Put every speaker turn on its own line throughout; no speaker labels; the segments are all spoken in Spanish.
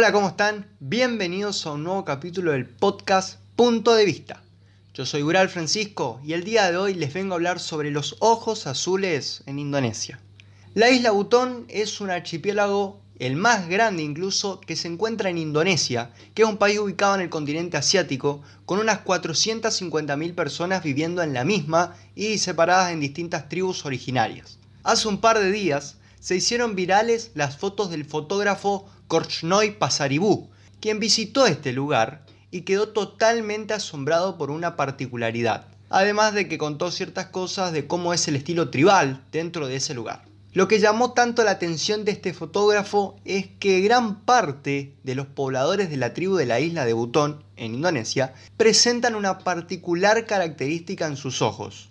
Hola, ¿cómo están? Bienvenidos a un nuevo capítulo del podcast Punto de Vista. Yo soy Ural Francisco y el día de hoy les vengo a hablar sobre los ojos azules en Indonesia. La isla Butón es un archipiélago, el más grande incluso, que se encuentra en Indonesia, que es un país ubicado en el continente asiático, con unas 450.000 personas viviendo en la misma y separadas en distintas tribus originarias. Hace un par de días se hicieron virales las fotos del fotógrafo Korchnoi Pasaribú, quien visitó este lugar y quedó totalmente asombrado por una particularidad, además de que contó ciertas cosas de cómo es el estilo tribal dentro de ese lugar. Lo que llamó tanto la atención de este fotógrafo es que gran parte de los pobladores de la tribu de la isla de Butón, en Indonesia, presentan una particular característica en sus ojos.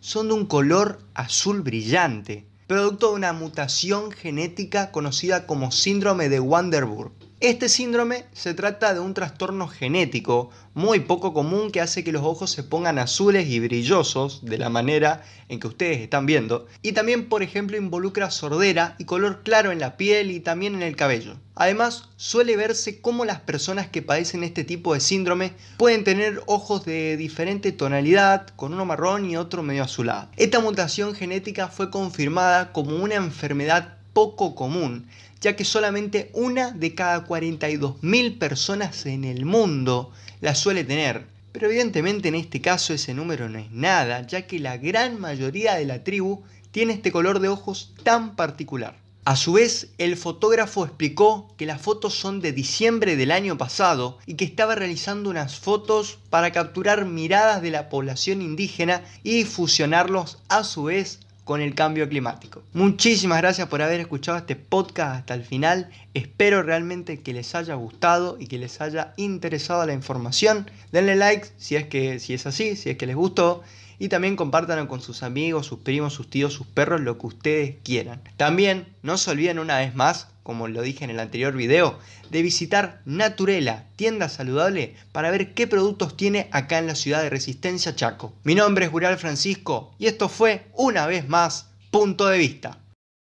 Son de un color azul brillante, producto de una mutación genética conocida como síndrome de Wanderburg. Este síndrome se trata de un trastorno genético muy poco común que hace que los ojos se pongan azules y brillosos de la manera en que ustedes están viendo. Y también, por ejemplo, involucra sordera y color claro en la piel y también en el cabello. Además, suele verse cómo las personas que padecen este tipo de síndrome pueden tener ojos de diferente tonalidad, con uno marrón y otro medio azulado. Esta mutación genética fue confirmada como una enfermedad poco común ya que solamente una de cada 42.000 personas en el mundo la suele tener. Pero evidentemente en este caso ese número no es nada, ya que la gran mayoría de la tribu tiene este color de ojos tan particular. A su vez, el fotógrafo explicó que las fotos son de diciembre del año pasado y que estaba realizando unas fotos para capturar miradas de la población indígena y fusionarlos a su vez con el cambio climático. Muchísimas gracias por haber escuchado este podcast hasta el final. Espero realmente que les haya gustado y que les haya interesado la información. Denle like si es que si es así, si es que les gustó y también compártanlo con sus amigos, sus primos, sus tíos, sus perros, lo que ustedes quieran. También no se olviden una vez más como lo dije en el anterior video, de visitar Naturela, tienda saludable, para ver qué productos tiene acá en la ciudad de Resistencia Chaco. Mi nombre es Gural Francisco y esto fue una vez más Punto de Vista.